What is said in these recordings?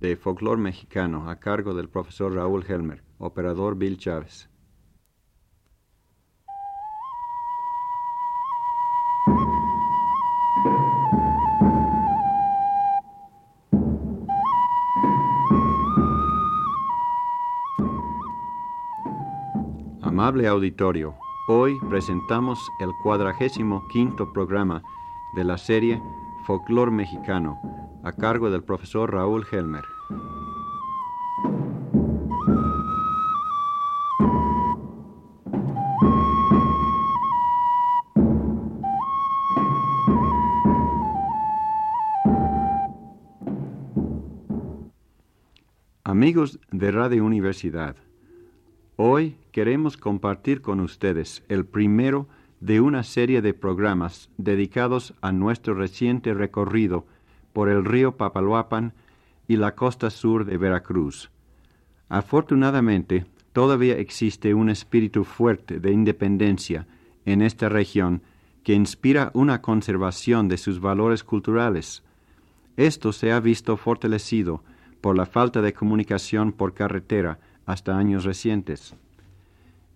de folclore mexicano a cargo del profesor Raúl Helmer, operador Bill Chávez. Amable auditorio, hoy presentamos el cuadragésimo quinto programa de la serie Folclor Mexicano, a cargo del profesor Raúl Helmer. Amigos de Radio Universidad, hoy queremos compartir con ustedes el primero de una serie de programas dedicados a nuestro reciente recorrido por el río Papaloapan y la costa sur de Veracruz. Afortunadamente, todavía existe un espíritu fuerte de independencia en esta región que inspira una conservación de sus valores culturales. Esto se ha visto fortalecido por la falta de comunicación por carretera hasta años recientes.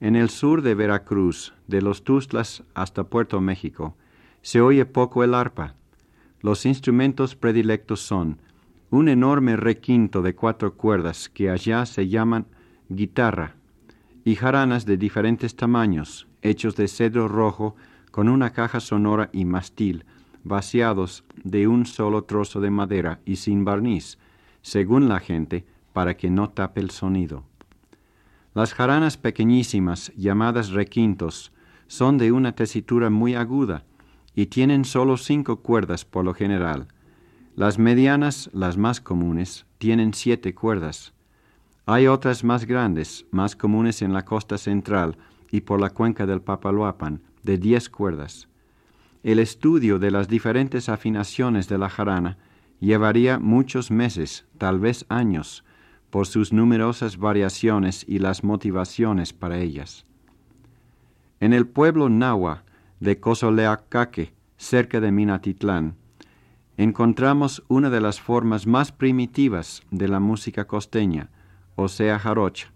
En el sur de Veracruz, de los Tuzlas hasta Puerto México, se oye poco el arpa. Los instrumentos predilectos son un enorme requinto de cuatro cuerdas que allá se llaman guitarra y jaranas de diferentes tamaños, hechos de cedro rojo con una caja sonora y mastil, vaciados de un solo trozo de madera y sin barniz, según la gente, para que no tape el sonido. Las jaranas pequeñísimas, llamadas requintos, son de una tesitura muy aguda y tienen solo cinco cuerdas por lo general. Las medianas, las más comunes, tienen siete cuerdas. Hay otras más grandes, más comunes en la costa central y por la cuenca del Papaloapan, de diez cuerdas. El estudio de las diferentes afinaciones de la jarana llevaría muchos meses, tal vez años, por sus numerosas variaciones y las motivaciones para ellas. En el pueblo nahua de Cozoleacaque, cerca de Minatitlán, encontramos una de las formas más primitivas de la música costeña, o sea, jarocha.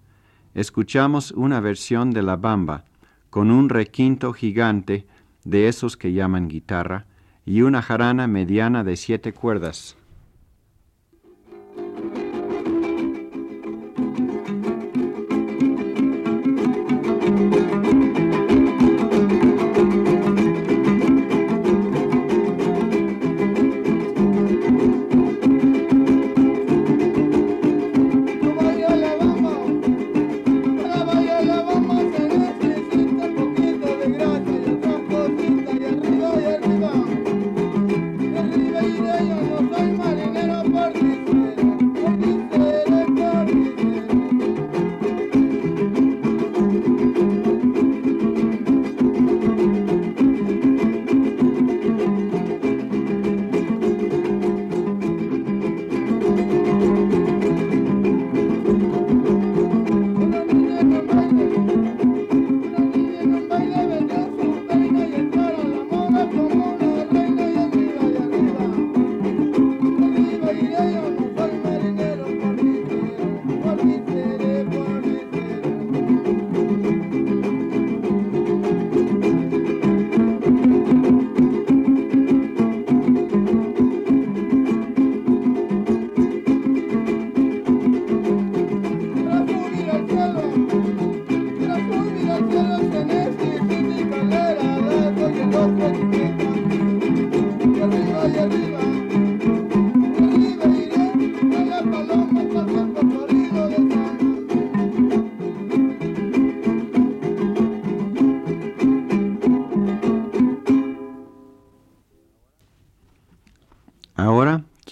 Escuchamos una versión de la bamba, con un requinto gigante de esos que llaman guitarra, y una jarana mediana de siete cuerdas.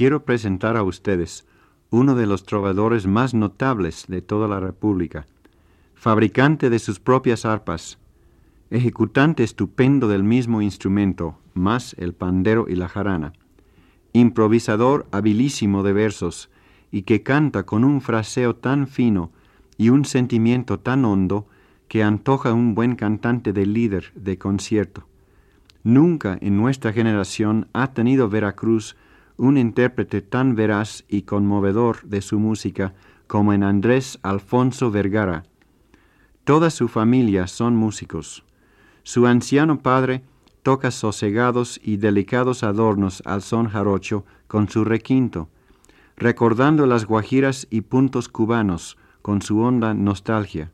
Quiero presentar a ustedes uno de los trovadores más notables de toda la República, fabricante de sus propias arpas, ejecutante estupendo del mismo instrumento, más el pandero y la jarana, improvisador habilísimo de versos y que canta con un fraseo tan fino y un sentimiento tan hondo que antoja un buen cantante de líder de concierto. Nunca en nuestra generación ha tenido Veracruz un intérprete tan veraz y conmovedor de su música como en Andrés Alfonso Vergara. Toda su familia son músicos. Su anciano padre toca sosegados y delicados adornos al son jarocho con su requinto, recordando las guajiras y puntos cubanos con su honda nostalgia.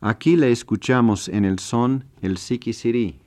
Aquí le escuchamos en el son el siquisirí.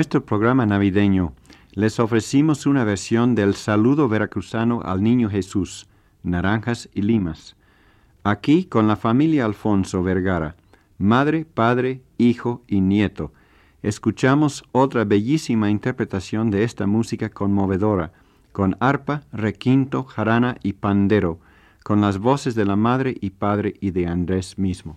Nuestro programa navideño les ofrecimos una versión del saludo veracruzano al Niño Jesús, Naranjas y Limas. Aquí con la familia Alfonso Vergara, madre, padre, hijo y nieto, escuchamos otra bellísima interpretación de esta música conmovedora, con arpa, requinto, jarana y pandero, con las voces de la madre y padre y de Andrés mismo.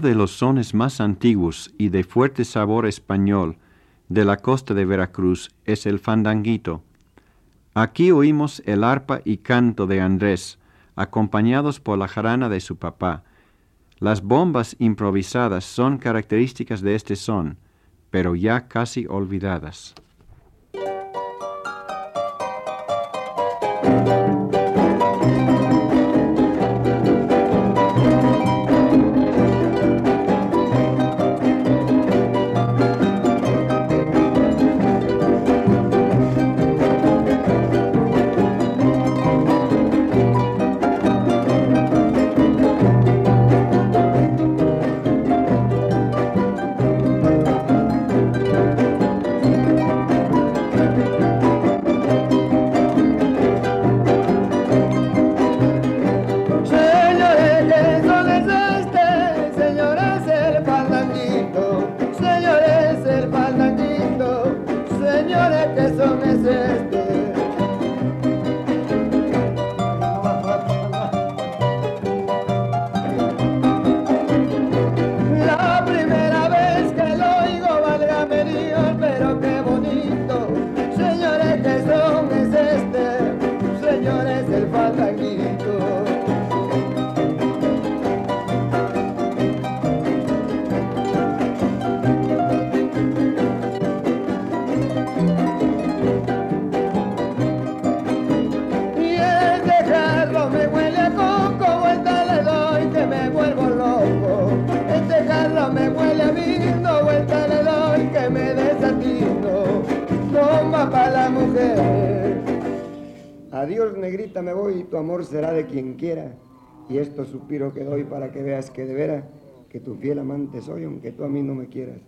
De los sones más antiguos y de fuerte sabor español de la costa de Veracruz es el fandanguito. Aquí oímos el arpa y canto de Andrés, acompañados por la jarana de su papá. Las bombas improvisadas son características de este son, pero ya casi olvidadas. Adiós, negrita, me voy, tu amor será de quien quiera. Y esto suspiro que doy para que veas que de veras que tu fiel amante soy, aunque tú a mí no me quieras.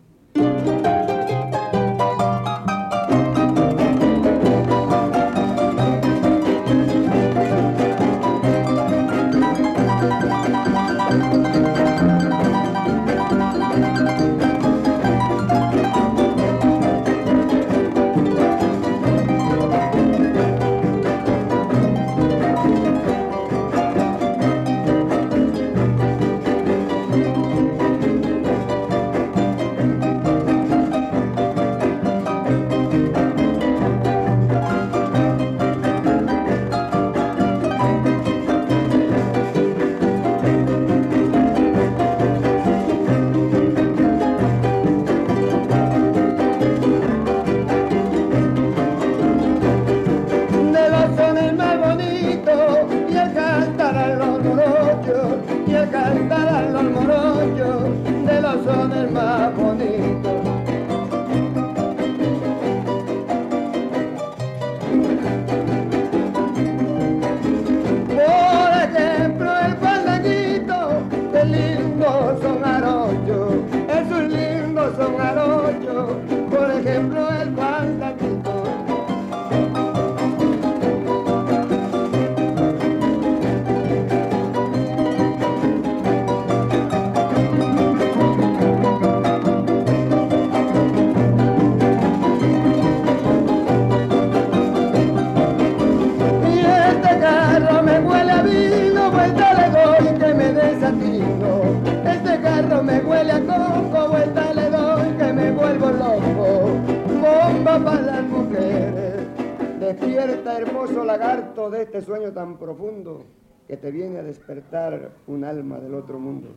Que te viene a despertar un alma del otro mundo.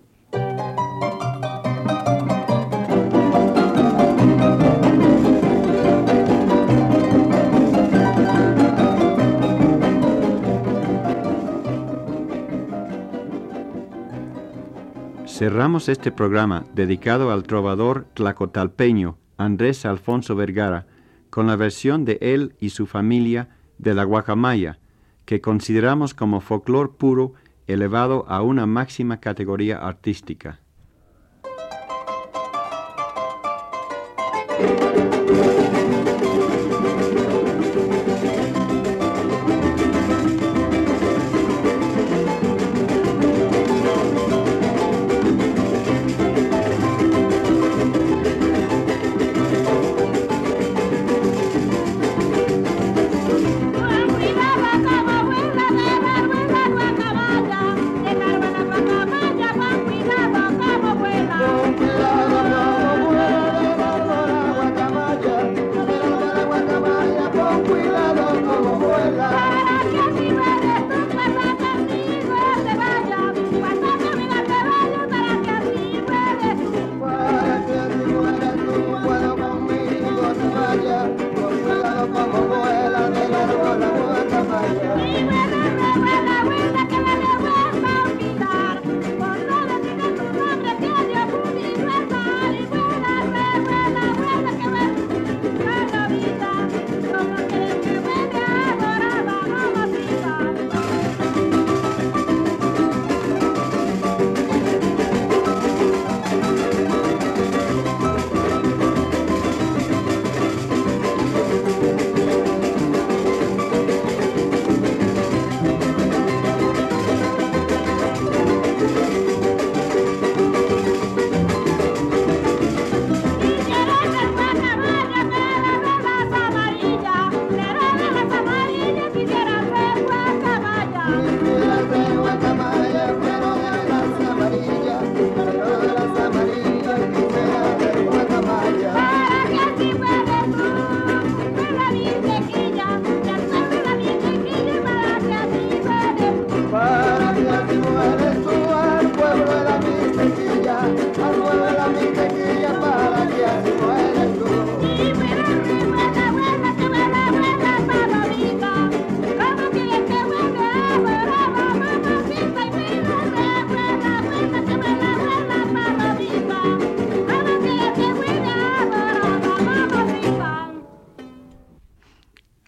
Cerramos este programa dedicado al trovador tlacotalpeño Andrés Alfonso Vergara con la versión de él y su familia de la guacamaya, que consideramos como folclore puro elevado a una máxima categoría artística.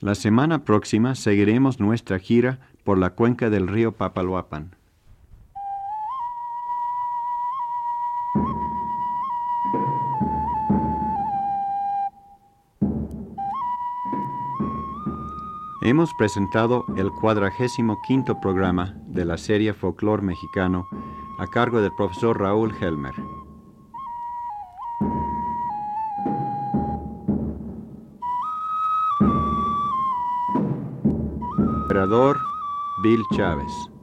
La semana próxima seguiremos nuestra gira por la cuenca del río Papaloapan. Hemos presentado el cuadragésimo quinto programa de la serie Folklore Mexicano a cargo del profesor Raúl Helmer. Operador Bill Chávez.